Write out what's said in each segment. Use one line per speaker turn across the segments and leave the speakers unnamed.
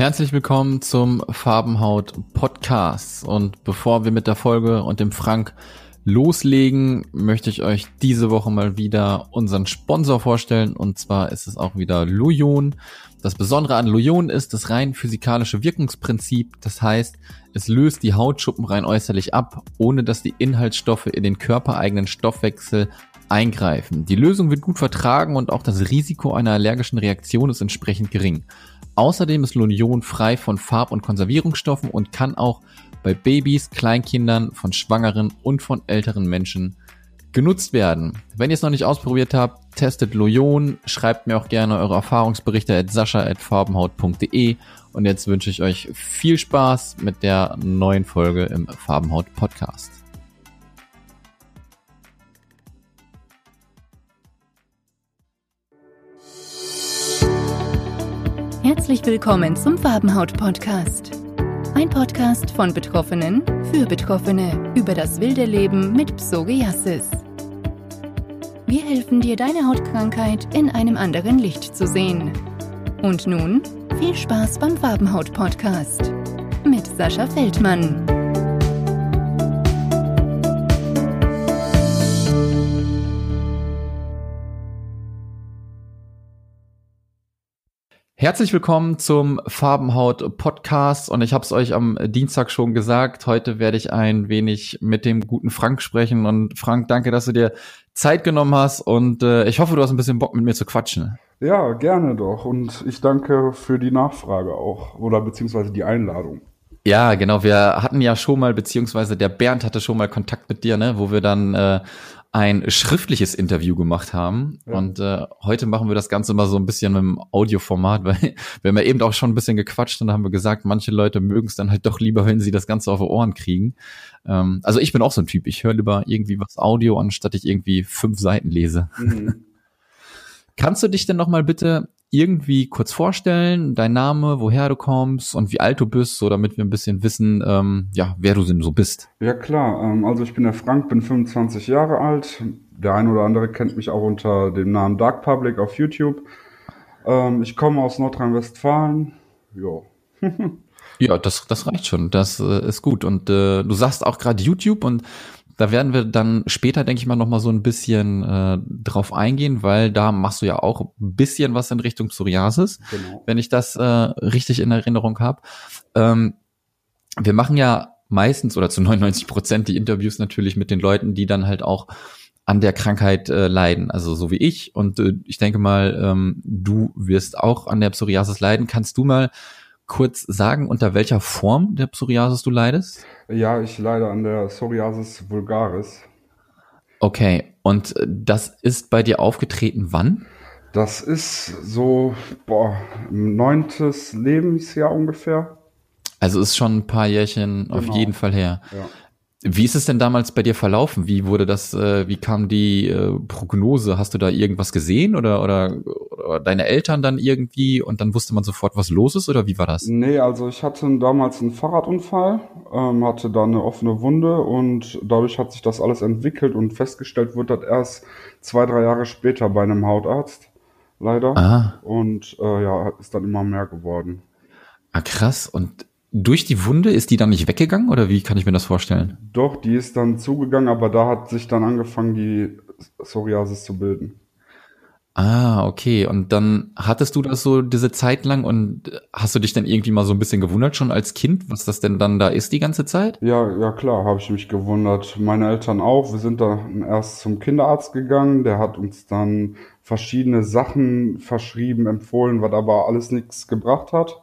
Herzlich willkommen zum Farbenhaut Podcast. Und bevor wir mit der Folge und dem Frank loslegen, möchte ich euch diese Woche mal wieder unseren Sponsor vorstellen. Und zwar ist es auch wieder Lujon. Das Besondere an Lujon ist das rein physikalische Wirkungsprinzip. Das heißt, es löst die Hautschuppen rein äußerlich ab, ohne dass die Inhaltsstoffe in den körpereigenen Stoffwechsel eingreifen. Die Lösung wird gut vertragen und auch das Risiko einer allergischen Reaktion ist entsprechend gering. Außerdem ist Lunion frei von Farb- und Konservierungsstoffen und kann auch bei Babys, Kleinkindern, von Schwangeren und von älteren Menschen genutzt werden. Wenn ihr es noch nicht ausprobiert habt, testet Loyon, schreibt mir auch gerne eure Erfahrungsberichte at sascha.farbenhaut.de und jetzt wünsche ich euch viel Spaß mit der neuen Folge im Farbenhaut Podcast.
Willkommen zum Farbenhaut Podcast. Ein Podcast von Betroffenen für Betroffene über das wilde Leben mit Psoriasis. Wir helfen dir, deine Hautkrankheit in einem anderen Licht zu sehen. Und nun viel Spaß beim Farbenhaut Podcast mit Sascha Feldmann.
Herzlich willkommen zum Farbenhaut Podcast und ich habe es euch am Dienstag schon gesagt, heute werde ich ein wenig mit dem guten Frank sprechen und Frank, danke, dass du dir Zeit genommen hast und äh, ich hoffe, du hast ein bisschen Bock mit mir zu quatschen.
Ja, gerne doch und ich danke für die Nachfrage auch oder beziehungsweise die Einladung.
Ja, genau. Wir hatten ja schon mal, beziehungsweise der Bernd hatte schon mal Kontakt mit dir, ne, wo wir dann äh, ein schriftliches Interview gemacht haben. Ja. Und äh, heute machen wir das Ganze mal so ein bisschen mit dem Audioformat, weil wir haben ja eben auch schon ein bisschen gequatscht und da haben wir gesagt, manche Leute mögen es dann halt doch lieber, wenn sie das Ganze auf die Ohren kriegen. Ähm, also ich bin auch so ein Typ, ich höre lieber irgendwie was Audio, anstatt ich irgendwie fünf Seiten lese. Mhm. Kannst du dich denn noch mal bitte irgendwie kurz vorstellen, dein Name, woher du kommst und wie alt du bist, so damit wir ein bisschen wissen, ähm, ja, wer du denn so bist.
Ja klar, ähm, also ich bin der Frank, bin 25 Jahre alt. Der ein oder andere kennt mich auch unter dem Namen Dark Public auf YouTube. Ähm, ich komme aus Nordrhein-Westfalen. Ja.
ja, das, das reicht schon. Das äh, ist gut. Und äh, du sagst auch gerade YouTube und da werden wir dann später, denke ich mal, noch mal so ein bisschen äh, drauf eingehen, weil da machst du ja auch ein bisschen was in Richtung Psoriasis, genau. wenn ich das äh, richtig in Erinnerung habe. Ähm, wir machen ja meistens oder zu 99 Prozent die Interviews natürlich mit den Leuten, die dann halt auch an der Krankheit äh, leiden, also so wie ich. Und äh, ich denke mal, ähm, du wirst auch an der Psoriasis leiden. Kannst du mal kurz sagen, unter welcher Form der Psoriasis du leidest?
Ja, ich leide an der Psoriasis vulgaris.
Okay, und das ist bei dir aufgetreten wann?
Das ist so, boah, neuntes Lebensjahr ungefähr.
Also ist schon ein paar Jährchen genau. auf jeden Fall her. Ja. Wie ist es denn damals bei dir verlaufen? Wie wurde das, äh, wie kam die äh, Prognose? Hast du da irgendwas gesehen oder, oder, oder deine Eltern dann irgendwie und dann wusste man sofort, was los ist oder wie war das?
Nee, also ich hatte damals einen Fahrradunfall, ähm, hatte da eine offene Wunde und dadurch hat sich das alles entwickelt und festgestellt wurde das erst zwei, drei Jahre später bei einem Hautarzt, leider.
Ah.
Und äh, ja, ist dann immer mehr geworden.
Ah, krass. Und durch die Wunde ist die dann nicht weggegangen oder wie kann ich mir das vorstellen?
Doch, die ist dann zugegangen, aber da hat sich dann angefangen, die Psoriasis zu bilden.
Ah, okay. Und dann hattest du das so diese Zeit lang und hast du dich dann irgendwie mal so ein bisschen gewundert schon als Kind, was das denn dann da ist die ganze Zeit?
Ja, ja klar, habe ich mich gewundert. Meine Eltern auch. Wir sind dann erst zum Kinderarzt gegangen. Der hat uns dann verschiedene Sachen verschrieben, empfohlen, was aber alles nichts gebracht hat.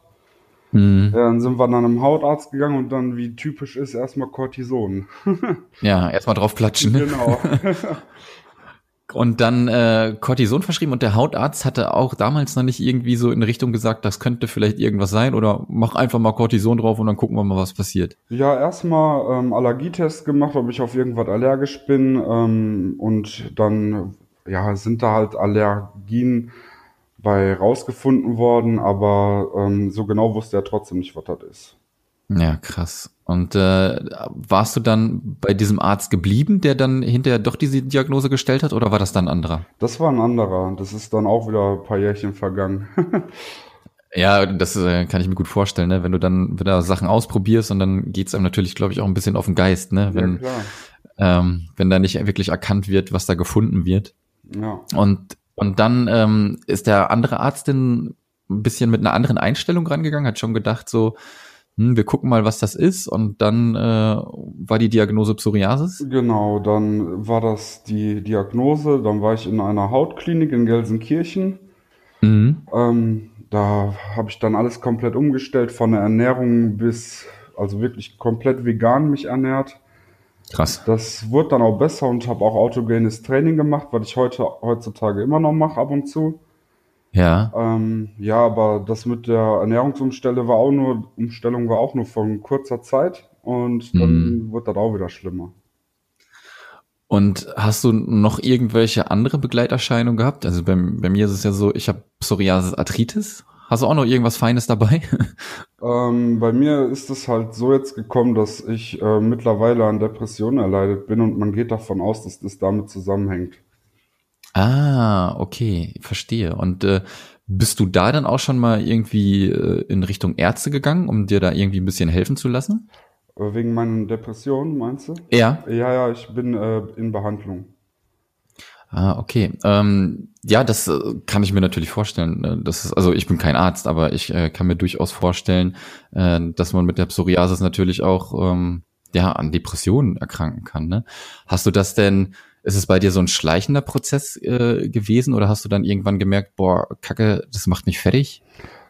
Mhm. Dann sind wir dann einem Hautarzt gegangen und dann, wie typisch ist, erstmal Cortison.
ja, erstmal drauf klatschen. Genau. und dann äh, Cortison verschrieben und der Hautarzt hatte auch damals noch nicht irgendwie so in Richtung gesagt, das könnte vielleicht irgendwas sein oder mach einfach mal Cortison drauf und dann gucken wir mal, was passiert.
Ja, erstmal ähm, Allergietest gemacht, ob ich auf irgendwas allergisch bin ähm, und dann ja sind da halt Allergien bei rausgefunden worden, aber ähm, so genau wusste er trotzdem nicht, was das ist.
Ja, krass. Und äh, warst du dann bei diesem Arzt geblieben, der dann hinterher doch diese Diagnose gestellt hat, oder war das dann ein anderer?
Das war ein anderer. Das ist dann auch wieder ein paar Jährchen vergangen.
Ja, das äh, kann ich mir gut vorstellen, ne? wenn du dann wieder Sachen ausprobierst und dann geht's einem natürlich, glaube ich, auch ein bisschen auf den Geist, ne? wenn, ja, ähm, wenn da nicht wirklich erkannt wird, was da gefunden wird. Ja. Und, und dann ähm, ist der andere Arzt denn ein bisschen mit einer anderen Einstellung rangegangen, hat schon gedacht so, hm, wir gucken mal, was das ist. Und dann äh, war die Diagnose Psoriasis?
Genau, dann war das die Diagnose. Dann war ich in einer Hautklinik in Gelsenkirchen. Mhm. Ähm, da habe ich dann alles komplett umgestellt, von der Ernährung bis, also wirklich komplett vegan mich ernährt.
Krass.
Das wurde dann auch besser und habe auch autogenes Training gemacht, was ich heute heutzutage immer noch mache ab und zu.
Ja.
Ähm, ja, aber das mit der Ernährungsumstellung war auch nur, Umstellung war auch nur von kurzer Zeit und dann mhm. wird das auch wieder schlimmer.
Und hast du noch irgendwelche andere Begleiterscheinungen gehabt? Also bei, bei mir ist es ja so, ich habe Psoriasis Arthritis. Hast du auch noch irgendwas Feines dabei?
Ähm, bei mir ist es halt so jetzt gekommen, dass ich äh, mittlerweile an Depressionen erleidet bin und man geht davon aus, dass das damit zusammenhängt.
Ah, okay, verstehe. Und äh, bist du da dann auch schon mal irgendwie äh, in Richtung Ärzte gegangen, um dir da irgendwie ein bisschen helfen zu lassen?
Äh, wegen meinen Depressionen, meinst du?
Ja.
Ja, ja, ich bin äh, in Behandlung.
Ah, okay. Ähm, ja, das äh, kann ich mir natürlich vorstellen. Äh, das ist, also ich bin kein Arzt, aber ich äh, kann mir durchaus vorstellen, äh, dass man mit der Psoriasis natürlich auch ähm, ja an Depressionen erkranken kann. Ne? Hast du das denn ist es bei dir so ein schleichender Prozess äh, gewesen oder hast du dann irgendwann gemerkt, boah, Kacke, das macht mich fertig?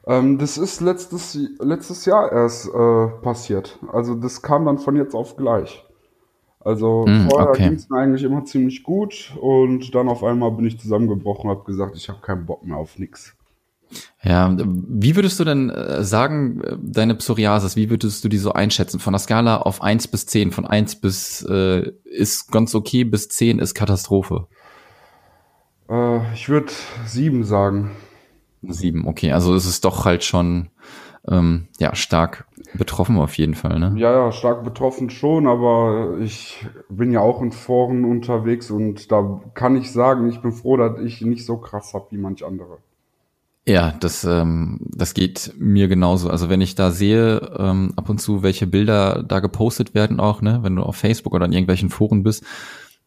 Ähm, das ist letztes, letztes Jahr erst äh, passiert. Also das kam dann von jetzt auf gleich. Also mm, vorher okay. ging es mir eigentlich immer ziemlich gut und dann auf einmal bin ich zusammengebrochen und habe gesagt, ich habe keinen Bock mehr auf nichts.
Ja, wie würdest du denn äh, sagen, äh, deine Psoriasis, wie würdest du die so einschätzen? Von der Skala auf eins bis zehn, von eins bis äh, ist ganz okay, bis zehn ist Katastrophe.
Äh, ich würde sieben sagen.
Sieben, okay. Also ist es doch halt schon ähm, ja stark betroffen auf jeden Fall, ne?
Ja, ja, stark betroffen schon, aber ich bin ja auch in Foren unterwegs und da kann ich sagen, ich bin froh, dass ich nicht so krass hab wie manch andere.
Ja, das, ähm, das geht mir genauso. Also wenn ich da sehe, ähm, ab und zu, welche Bilder da gepostet werden auch, ne, wenn du auf Facebook oder in irgendwelchen Foren bist,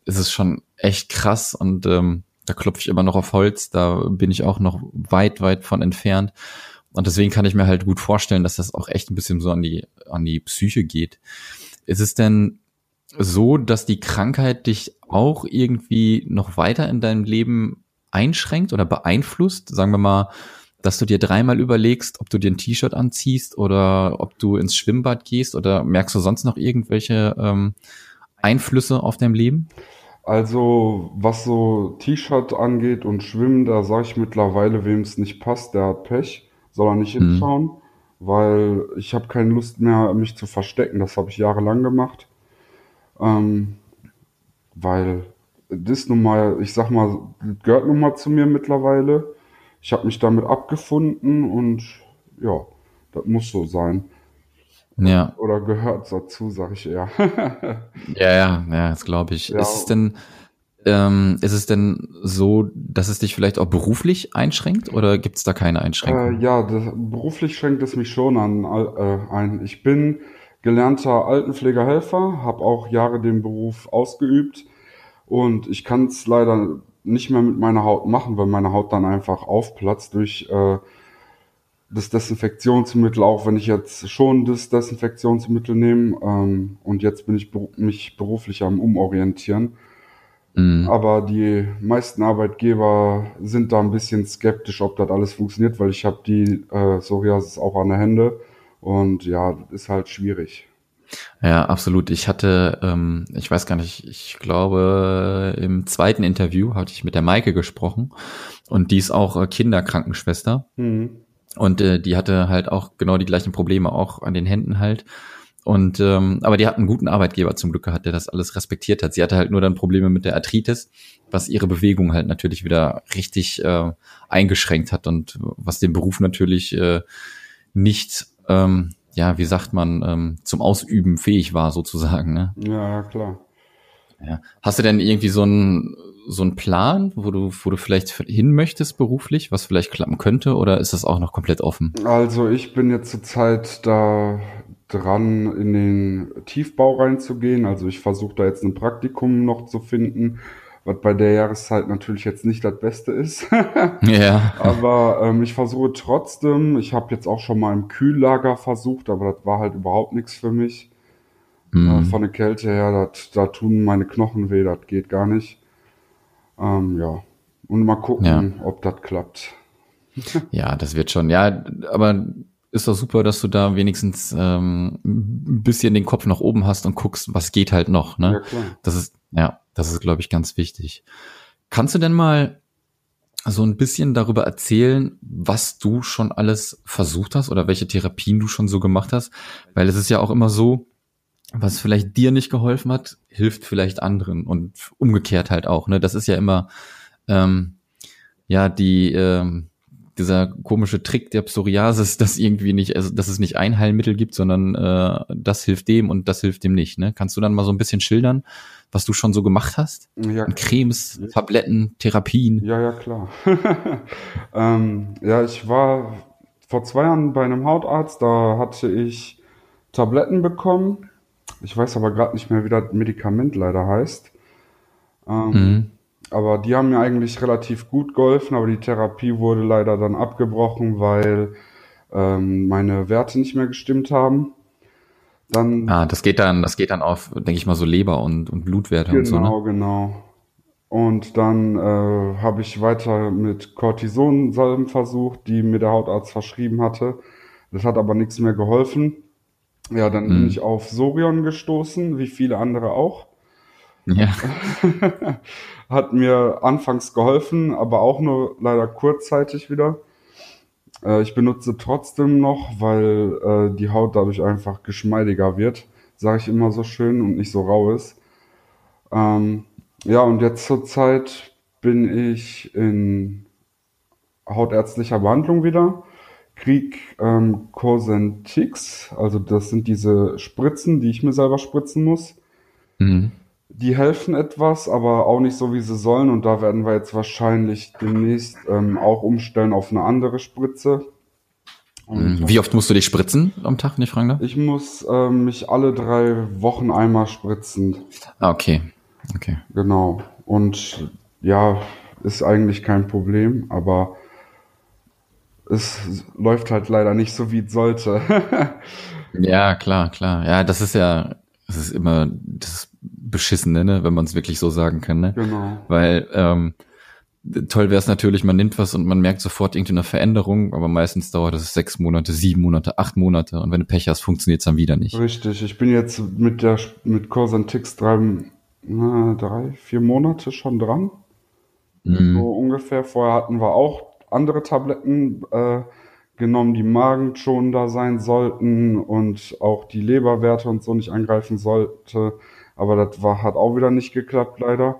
ist es schon echt krass und ähm, da klopfe ich immer noch auf Holz, da bin ich auch noch weit, weit von entfernt. Und deswegen kann ich mir halt gut vorstellen, dass das auch echt ein bisschen so an die, an die Psyche geht. Ist es denn so, dass die Krankheit dich auch irgendwie noch weiter in deinem Leben einschränkt oder beeinflusst? Sagen wir mal, dass du dir dreimal überlegst, ob du dir ein T-Shirt anziehst oder ob du ins Schwimmbad gehst oder merkst du sonst noch irgendwelche ähm, Einflüsse auf dein Leben?
Also, was so T-Shirt angeht und Schwimmen, da sage ich mittlerweile, wem es nicht passt, der hat Pech, soll er nicht mhm. hinschauen, mhm. weil ich habe keine Lust mehr, mich zu verstecken. Das habe ich jahrelang gemacht. Ähm, weil das nun mal, ich sag mal, gehört nun mal zu mir mittlerweile. Ich habe mich damit abgefunden und ja, das muss so sein.
Ja.
Oder gehört dazu, sag ich eher.
ja, ja, ja, das glaube ich. Ja. Ist es denn, ähm, ist es denn so, dass es dich vielleicht auch beruflich einschränkt oder gibt es da keine Einschränkungen?
Äh, ja, das, beruflich schränkt es mich schon an äh, ein. Ich bin gelernter Altenpflegerhelfer, habe auch Jahre den Beruf ausgeübt und ich kann es leider nicht mehr mit meiner Haut machen, weil meine Haut dann einfach aufplatzt durch äh, das Desinfektionsmittel, auch wenn ich jetzt schon das Desinfektionsmittel nehme. Ähm, und jetzt bin ich mich beruflich am Umorientieren. Mhm. Aber die meisten Arbeitgeber sind da ein bisschen skeptisch, ob das alles funktioniert, weil ich habe die äh, Psoriasis auch an der Hände. Und ja, ist halt schwierig.
Ja, absolut. Ich hatte, ähm, ich weiß gar nicht, ich glaube, im zweiten Interview hatte ich mit der Maike gesprochen und die ist auch äh, Kinderkrankenschwester. Mhm. Und äh, die hatte halt auch genau die gleichen Probleme, auch an den Händen halt. Und ähm, aber die hat einen guten Arbeitgeber zum Glück gehabt, der das alles respektiert hat. Sie hatte halt nur dann Probleme mit der Arthritis, was ihre Bewegung halt natürlich wieder richtig äh, eingeschränkt hat und was den Beruf natürlich äh, nicht ähm, ja, wie sagt man, ähm, zum Ausüben fähig war sozusagen. Ne?
Ja, klar.
Ja. Hast du denn irgendwie so einen so einen Plan, wo du, wo du vielleicht hin möchtest beruflich, was vielleicht klappen könnte, oder ist das auch noch komplett offen?
Also ich bin jetzt zurzeit da dran, in den Tiefbau reinzugehen. Also ich versuche da jetzt ein Praktikum noch zu finden, was bei der Jahreszeit natürlich jetzt nicht das Beste ist.
ja.
Aber ähm, ich versuche trotzdem, ich habe jetzt auch schon mal im Kühllager versucht, aber das war halt überhaupt nichts für mich. Mhm. Äh, von der Kälte her, da tun meine Knochen weh, das geht gar nicht. Ähm, ja. Und mal gucken, ja. ob das klappt.
ja, das wird schon. Ja, aber ist doch super, dass du da wenigstens ähm, ein bisschen den Kopf nach oben hast und guckst, was geht halt noch. Ne? Ja. Das ist, ja, das ist, glaube ich, ganz wichtig. Kannst du denn mal so ein bisschen darüber erzählen, was du schon alles versucht hast oder welche Therapien du schon so gemacht hast? Weil es ist ja auch immer so, was vielleicht dir nicht geholfen hat, hilft vielleicht anderen und umgekehrt halt auch. Ne, das ist ja immer ähm, ja die ähm, dieser komische Trick der Psoriasis, dass irgendwie nicht, also dass es nicht ein Heilmittel gibt, sondern äh, das hilft dem und das hilft dem nicht. Ne? Kannst du dann mal so ein bisschen schildern, was du schon so gemacht hast? Ja. An Cremes, Tabletten, Therapien.
Ja, ja, klar. ähm, ja, ich war vor zwei Jahren bei einem Hautarzt, da hatte ich Tabletten bekommen. Ich weiß aber gerade nicht mehr, wie das Medikament leider heißt. Ähm, mhm. Aber die haben mir eigentlich relativ gut geholfen, aber die Therapie wurde leider dann abgebrochen, weil ähm, meine Werte nicht mehr gestimmt haben.
Dann, ah, das geht dann, das geht dann auf, denke ich mal, so Leber und, und Blutwerte
genau,
und so.
Genau, ne? genau. Und dann äh, habe ich weiter mit Cortisonsalben versucht, die mir der Hautarzt verschrieben hatte. Das hat aber nichts mehr geholfen. Ja, dann hm. bin ich auf Sorion gestoßen, wie viele andere auch.
Ja.
Hat mir anfangs geholfen, aber auch nur leider kurzzeitig wieder. Äh, ich benutze trotzdem noch, weil äh, die Haut dadurch einfach geschmeidiger wird, sage ich immer so schön und nicht so rau ist. Ähm, ja, und jetzt zurzeit bin ich in hautärztlicher Behandlung wieder. Krieg ähm, Cosentix, also das sind diese Spritzen, die ich mir selber spritzen muss. Mhm die helfen etwas, aber auch nicht so, wie sie sollen. Und da werden wir jetzt wahrscheinlich demnächst ähm, auch umstellen auf eine andere Spritze.
Und wie oft musst du dich spritzen am Tag, wenn ich fragen darf?
Ich muss ähm, mich alle drei Wochen einmal spritzen.
Ah, okay. Okay.
Genau. Und ja, ist eigentlich kein Problem, aber es läuft halt leider nicht so, wie es sollte.
ja, klar, klar. Ja, das ist ja, das ist immer das Beschissene, ne, wenn man es wirklich so sagen kann. Ne?
Genau.
Weil ähm, toll wäre es natürlich, man nimmt was und man merkt sofort irgendeine Veränderung, aber meistens dauert es sechs Monate, sieben Monate, acht Monate und wenn du Pech hast, funktioniert es dann wieder nicht.
Richtig, ich bin jetzt mit der mit Corsantix drei, na, drei, vier Monate schon dran. Mhm. So ungefähr. Vorher hatten wir auch andere Tabletten äh, genommen, die magenschonender sein sollten und auch die Leberwerte und so nicht angreifen sollte. Aber das war, hat auch wieder nicht geklappt, leider.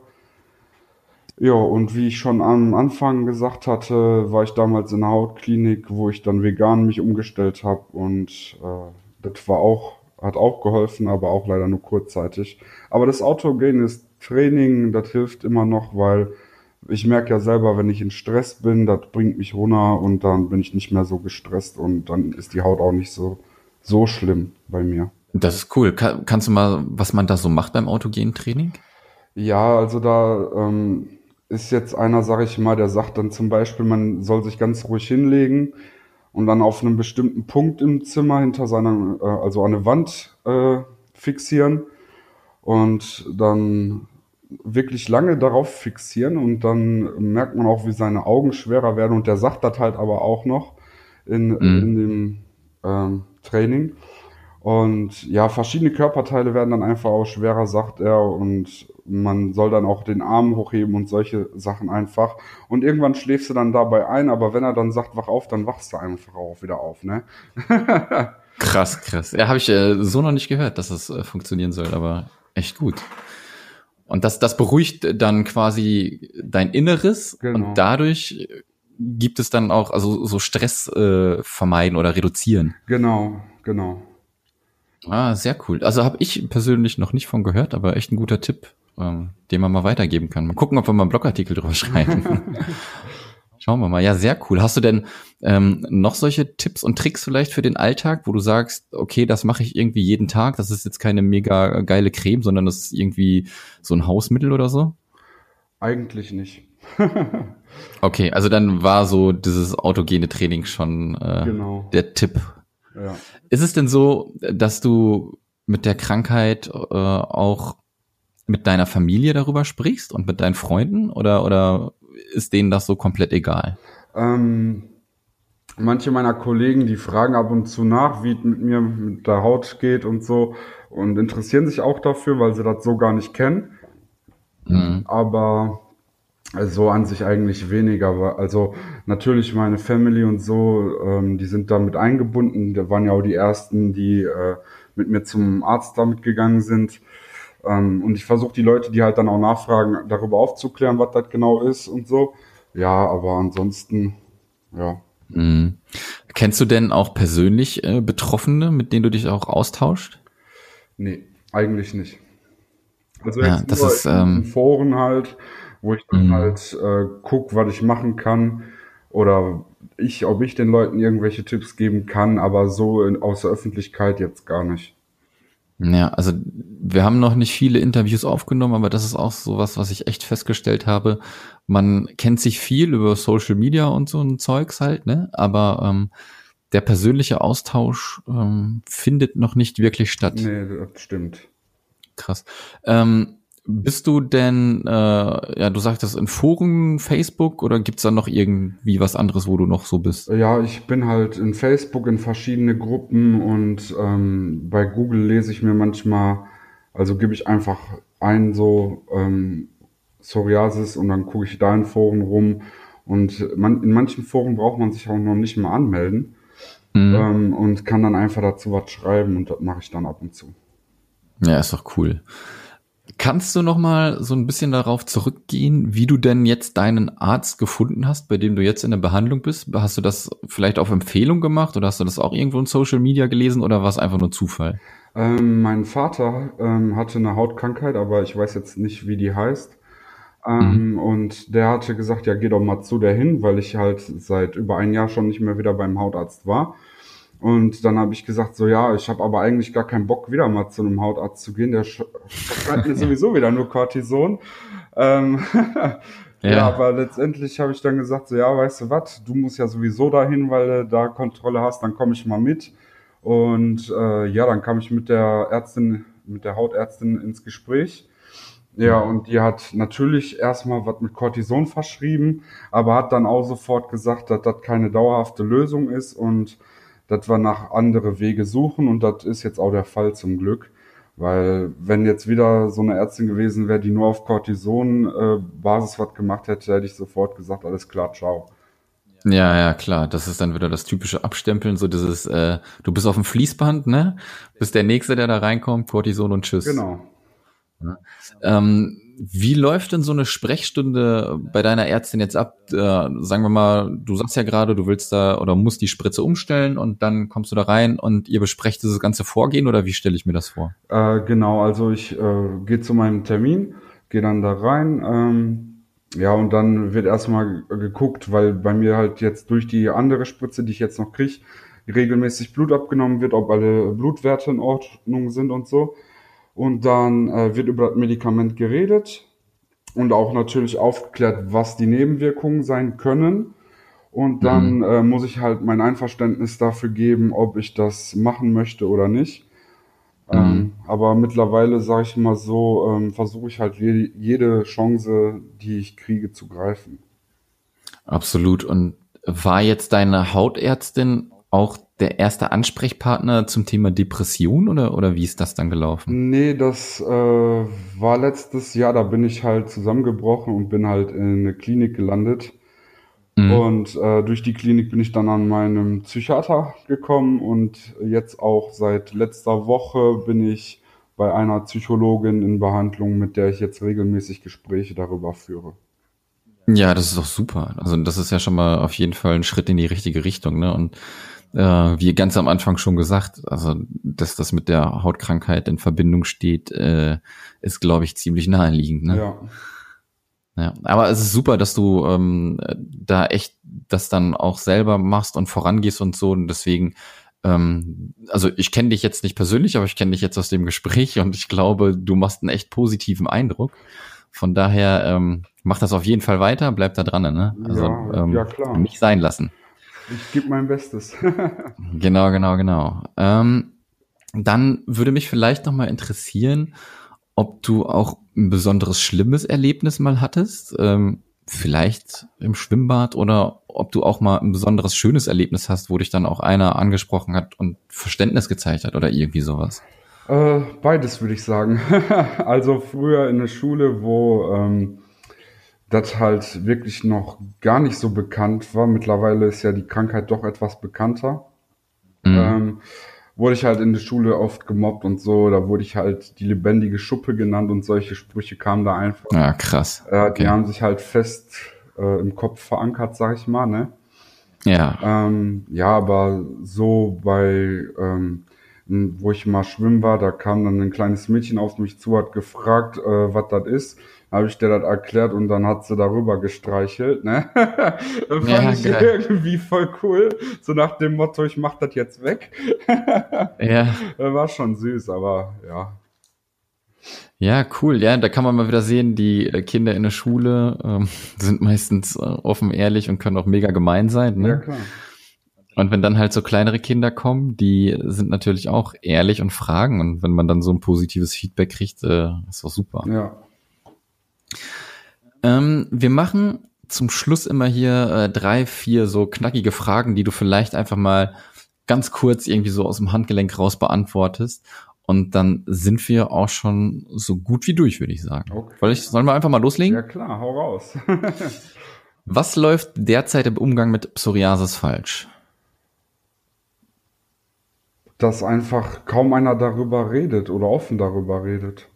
Ja, und wie ich schon am Anfang gesagt hatte, war ich damals in der Hautklinik, wo ich dann vegan mich umgestellt habe und äh, das war auch, hat auch geholfen, aber auch leider nur kurzzeitig. Aber das autogenes Training, das hilft immer noch, weil ich merke ja selber, wenn ich in Stress bin, das bringt mich runter und dann bin ich nicht mehr so gestresst und dann ist die Haut auch nicht so, so schlimm bei mir.
Das ist cool. Kann, kannst du mal, was man da so macht beim autogenen Training?
Ja, also da ähm, ist jetzt einer, sag ich mal, der sagt dann zum Beispiel, man soll sich ganz ruhig hinlegen und dann auf einem bestimmten Punkt im Zimmer hinter seiner, äh, also an eine Wand äh, fixieren und dann wirklich lange darauf fixieren und dann merkt man auch, wie seine Augen schwerer werden und der sagt das halt aber auch noch in, mhm. in dem ähm, Training. Und ja, verschiedene Körperteile werden dann einfach auch schwerer, sagt er. Und man soll dann auch den Arm hochheben und solche Sachen einfach. Und irgendwann schläfst du dann dabei ein, aber wenn er dann sagt, wach auf, dann wachst du einfach auch wieder auf, ne?
krass, krass. Ja, habe ich äh, so noch nicht gehört, dass es äh, funktionieren soll, aber echt gut. Und das, das beruhigt dann quasi dein Inneres genau. und dadurch gibt es dann auch, also so Stress äh, vermeiden oder reduzieren.
Genau, genau.
Ah, sehr cool. Also habe ich persönlich noch nicht von gehört, aber echt ein guter Tipp. ähm, den man mal weitergeben kann. Mal gucken, ob wir mal einen Blogartikel drüber schreiben. Schauen wir mal. Ja, sehr cool. Hast du denn ähm, noch solche Tipps und Tricks vielleicht für den Alltag, wo du sagst, okay, das mache ich irgendwie jeden Tag. Das ist jetzt keine mega geile Creme, sondern das ist irgendwie so ein Hausmittel oder so?
Eigentlich nicht.
okay, also dann war so dieses autogene Training schon äh, genau. der Tipp. Ja. Ist es denn so, dass du mit der Krankheit äh, auch mit deiner Familie darüber sprichst und mit deinen Freunden oder, oder ist denen das so komplett egal?
Ähm, manche meiner Kollegen, die fragen ab und zu nach, wie es mit mir mit der Haut geht und so und interessieren sich auch dafür, weil sie das so gar nicht kennen. Mhm. Aber also an sich eigentlich weniger. Also natürlich meine Family und so, ähm, die sind damit eingebunden. Da waren ja auch die ersten, die äh, mit mir zum Arzt damit gegangen sind. Ähm, und ich versuche die Leute, die halt dann auch nachfragen, darüber aufzuklären, was das genau ist und so. Ja, aber ansonsten, ja.
Mhm. Kennst du denn auch persönlich äh, Betroffene, mit denen du dich auch austauscht?
Nee, eigentlich nicht.
Also jetzt ja, das ist,
in, ähm, Foren halt, wo ich dann mhm. halt äh, guck, was ich machen kann oder ich, ob ich den Leuten irgendwelche Tipps geben kann, aber so in, aus der Öffentlichkeit jetzt gar nicht.
Ja, also wir haben noch nicht viele Interviews aufgenommen, aber das ist auch so was, was ich echt festgestellt habe. Man kennt sich viel über Social Media und so ein Zeugs halt, ne? Aber ähm, der persönliche Austausch ähm, findet noch nicht wirklich statt.
Nee, das stimmt.
Krass. Ähm, bist du denn, äh, ja, du sagtest in Foren, Facebook oder gibt's da noch irgendwie was anderes, wo du noch so bist?
Ja, ich bin halt in Facebook in verschiedene Gruppen und ähm, bei Google lese ich mir manchmal, also gebe ich einfach ein so ähm, Psoriasis und dann gucke ich da in Foren rum und man, in manchen Foren braucht man sich auch noch nicht mal anmelden mhm. ähm, und kann dann einfach dazu was schreiben und das mache ich dann ab und zu.
Ja, ist doch cool. Kannst du noch mal so ein bisschen darauf zurückgehen, wie du denn jetzt deinen Arzt gefunden hast, bei dem du jetzt in der Behandlung bist? Hast du das vielleicht auf Empfehlung gemacht oder hast du das auch irgendwo in Social Media gelesen oder war es einfach nur Zufall?
Ähm, mein Vater ähm, hatte eine Hautkrankheit, aber ich weiß jetzt nicht, wie die heißt. Ähm, mhm. Und der hatte gesagt, ja, geh doch mal zu der hin, weil ich halt seit über ein Jahr schon nicht mehr wieder beim Hautarzt war. Und dann habe ich gesagt, so ja, ich habe aber eigentlich gar keinen Bock, wieder mal zu einem Hautarzt zu gehen. Der verschreibt mir sowieso wieder nur Cortison. Ähm, ja. ja. aber letztendlich habe ich dann gesagt, so ja, weißt du was, du musst ja sowieso dahin, weil du da Kontrolle hast, dann komme ich mal mit. Und äh, ja, dann kam ich mit der Ärztin, mit der Hautärztin ins Gespräch. Ja, und die hat natürlich erstmal was mit Cortison verschrieben, aber hat dann auch sofort gesagt, dass das keine dauerhafte Lösung ist und dass wir nach andere Wege suchen und das ist jetzt auch der Fall zum Glück. Weil wenn jetzt wieder so eine Ärztin gewesen wäre, die nur auf Cortison-Basis äh, was gemacht hätte, hätte ich sofort gesagt, alles klar, ciao.
Ja, ja, klar. Das ist dann wieder das typische Abstempeln, so dieses, äh, du bist auf dem Fließband, ne? Bist der Nächste, der da reinkommt, Cortison und Tschüss.
Genau.
Ja. Ähm, wie läuft denn so eine Sprechstunde bei deiner Ärztin jetzt ab? Äh, sagen wir mal, du sagst ja gerade, du willst da oder musst die Spritze umstellen und dann kommst du da rein und ihr besprecht dieses ganze Vorgehen oder wie stelle ich mir das vor?
Äh, genau, also ich äh, gehe zu meinem Termin, gehe dann da rein. Ähm, ja, und dann wird erstmal geguckt, weil bei mir halt jetzt durch die andere Spritze, die ich jetzt noch kriege, regelmäßig Blut abgenommen wird, ob alle Blutwerte in Ordnung sind und so. Und dann äh, wird über das Medikament geredet und auch natürlich aufgeklärt, was die Nebenwirkungen sein können. Und dann mhm. äh, muss ich halt mein Einverständnis dafür geben, ob ich das machen möchte oder nicht. Mhm. Ähm, aber mittlerweile, sage ich mal so, ähm, versuche ich halt jede, jede Chance, die ich kriege, zu greifen.
Absolut. Und war jetzt deine Hautärztin auch der erste Ansprechpartner zum Thema Depression oder, oder wie ist das dann gelaufen?
Nee, das äh, war letztes Jahr, da bin ich halt zusammengebrochen und bin halt in eine Klinik gelandet. Mhm. Und äh, durch die Klinik bin ich dann an meinem Psychiater gekommen und jetzt auch seit letzter Woche bin ich bei einer Psychologin in Behandlung, mit der ich jetzt regelmäßig Gespräche darüber führe.
Ja, das ist doch super. Also das ist ja schon mal auf jeden Fall ein Schritt in die richtige Richtung. Ne? Und äh, wie ganz am Anfang schon gesagt, also dass das mit der Hautkrankheit in Verbindung steht, äh, ist, glaube ich, ziemlich naheliegend. Ne? Ja. Ja, aber es ist super, dass du ähm, da echt das dann auch selber machst und vorangehst und so. Und deswegen, ähm, also ich kenne dich jetzt nicht persönlich, aber ich kenne dich jetzt aus dem Gespräch und ich glaube, du machst einen echt positiven Eindruck. Von daher ähm, mach das auf jeden Fall weiter, bleib da dran, ne? Also ja, ähm, ja, klar. nicht sein lassen.
Ich gebe mein Bestes.
genau, genau, genau. Ähm, dann würde mich vielleicht noch mal interessieren, ob du auch ein besonderes schlimmes Erlebnis mal hattest, ähm, vielleicht im Schwimmbad oder ob du auch mal ein besonderes schönes Erlebnis hast, wo dich dann auch einer angesprochen hat und Verständnis gezeigt hat oder irgendwie sowas.
Äh, beides würde ich sagen. also früher in der Schule, wo ähm, das halt wirklich noch gar nicht so bekannt war. Mittlerweile ist ja die Krankheit doch etwas bekannter. Mhm. Ähm, wurde ich halt in der Schule oft gemobbt und so. Da wurde ich halt die lebendige Schuppe genannt und solche Sprüche kamen da einfach.
Ja, krass.
Äh, okay. Die haben sich halt fest äh, im Kopf verankert, sag ich mal, ne?
Ja.
Ähm, ja, aber so bei, ähm, wo ich mal schwimmen war, da kam dann ein kleines Mädchen auf mich zu, hat gefragt, äh, was das ist habe ich dir das erklärt und dann hat sie darüber gestreichelt, ne? fand ja, ich geil. irgendwie voll cool. So nach dem Motto, ich mach das jetzt weg.
ja.
War schon süß, aber ja.
Ja, cool. Ja, da kann man mal wieder sehen, die äh, Kinder in der Schule ähm, sind meistens äh, offen, ehrlich und können auch mega gemein sein. Ne? Ja, klar. Und wenn dann halt so kleinere Kinder kommen, die sind natürlich auch ehrlich und fragen. Und wenn man dann so ein positives Feedback kriegt, äh, ist doch super.
Ja.
Ähm, wir machen zum Schluss immer hier äh, drei, vier so knackige Fragen, die du vielleicht einfach mal ganz kurz irgendwie so aus dem Handgelenk raus beantwortest. Und dann sind wir auch schon so gut wie durch, würde ich sagen. Okay. Soll ich, sollen wir einfach mal loslegen?
Ja klar, hau raus.
Was läuft derzeit im Umgang mit Psoriasis falsch?
Dass einfach kaum einer darüber redet oder offen darüber redet.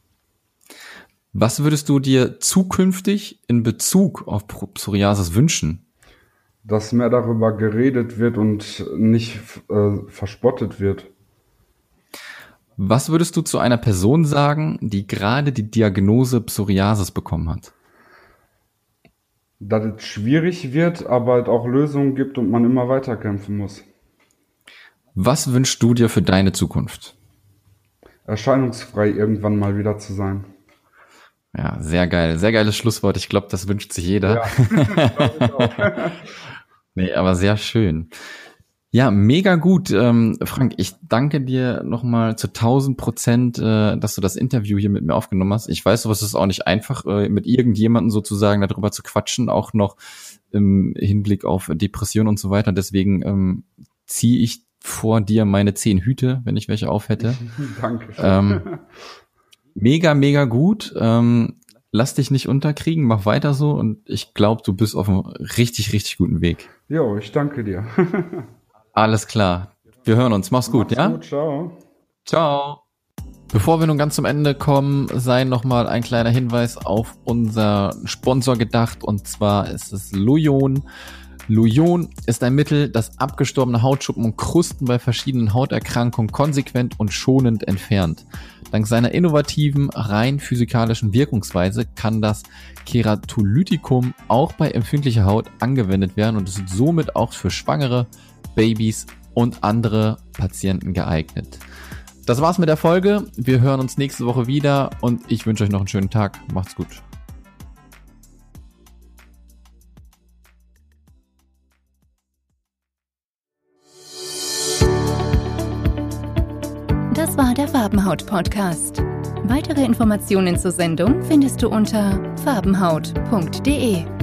Was würdest du dir zukünftig in Bezug auf Psoriasis wünschen?
Dass mehr darüber geredet wird und nicht äh, verspottet wird.
Was würdest du zu einer Person sagen, die gerade die Diagnose Psoriasis bekommen hat?
Dass es schwierig wird, aber es auch Lösungen gibt und man immer weiterkämpfen muss.
Was wünschst du dir für deine Zukunft?
Erscheinungsfrei irgendwann mal wieder zu sein.
Ja, sehr geil. Sehr geiles Schlusswort. Ich glaube, das wünscht sich jeder. Ja, nee, aber sehr schön. Ja, mega gut. Ähm, Frank, ich danke dir nochmal zu 1000 Prozent, äh, dass du das Interview hier mit mir aufgenommen hast. Ich weiß, sowas ist auch nicht einfach, äh, mit irgendjemandem sozusagen darüber zu quatschen, auch noch im Hinblick auf Depression und so weiter. Deswegen ähm, ziehe ich vor dir meine zehn Hüte, wenn ich welche auf hätte.
Danke.
Ähm, mega, mega gut. Ähm, lass dich nicht unterkriegen, mach weiter so und ich glaube, du bist auf einem richtig, richtig guten Weg.
Jo, ich danke dir.
Alles klar. Wir hören uns. Mach's gut, Mach's ja? Gut,
ciao.
Ciao. Bevor wir nun ganz zum Ende kommen, sei nochmal ein kleiner Hinweis auf unser Sponsor gedacht und zwar ist es Lujon. Lujon ist ein Mittel, das abgestorbene Hautschuppen und Krusten bei verschiedenen Hauterkrankungen konsequent und schonend entfernt. Dank seiner innovativen, rein physikalischen Wirkungsweise kann das Keratolytikum auch bei empfindlicher Haut angewendet werden und ist somit auch für Schwangere, Babys und andere Patienten geeignet. Das war's mit der Folge. Wir hören uns nächste Woche wieder und ich wünsche euch noch einen schönen Tag. Macht's gut.
Farbenhaut-Podcast. Weitere Informationen zur Sendung findest du unter farbenhaut.de.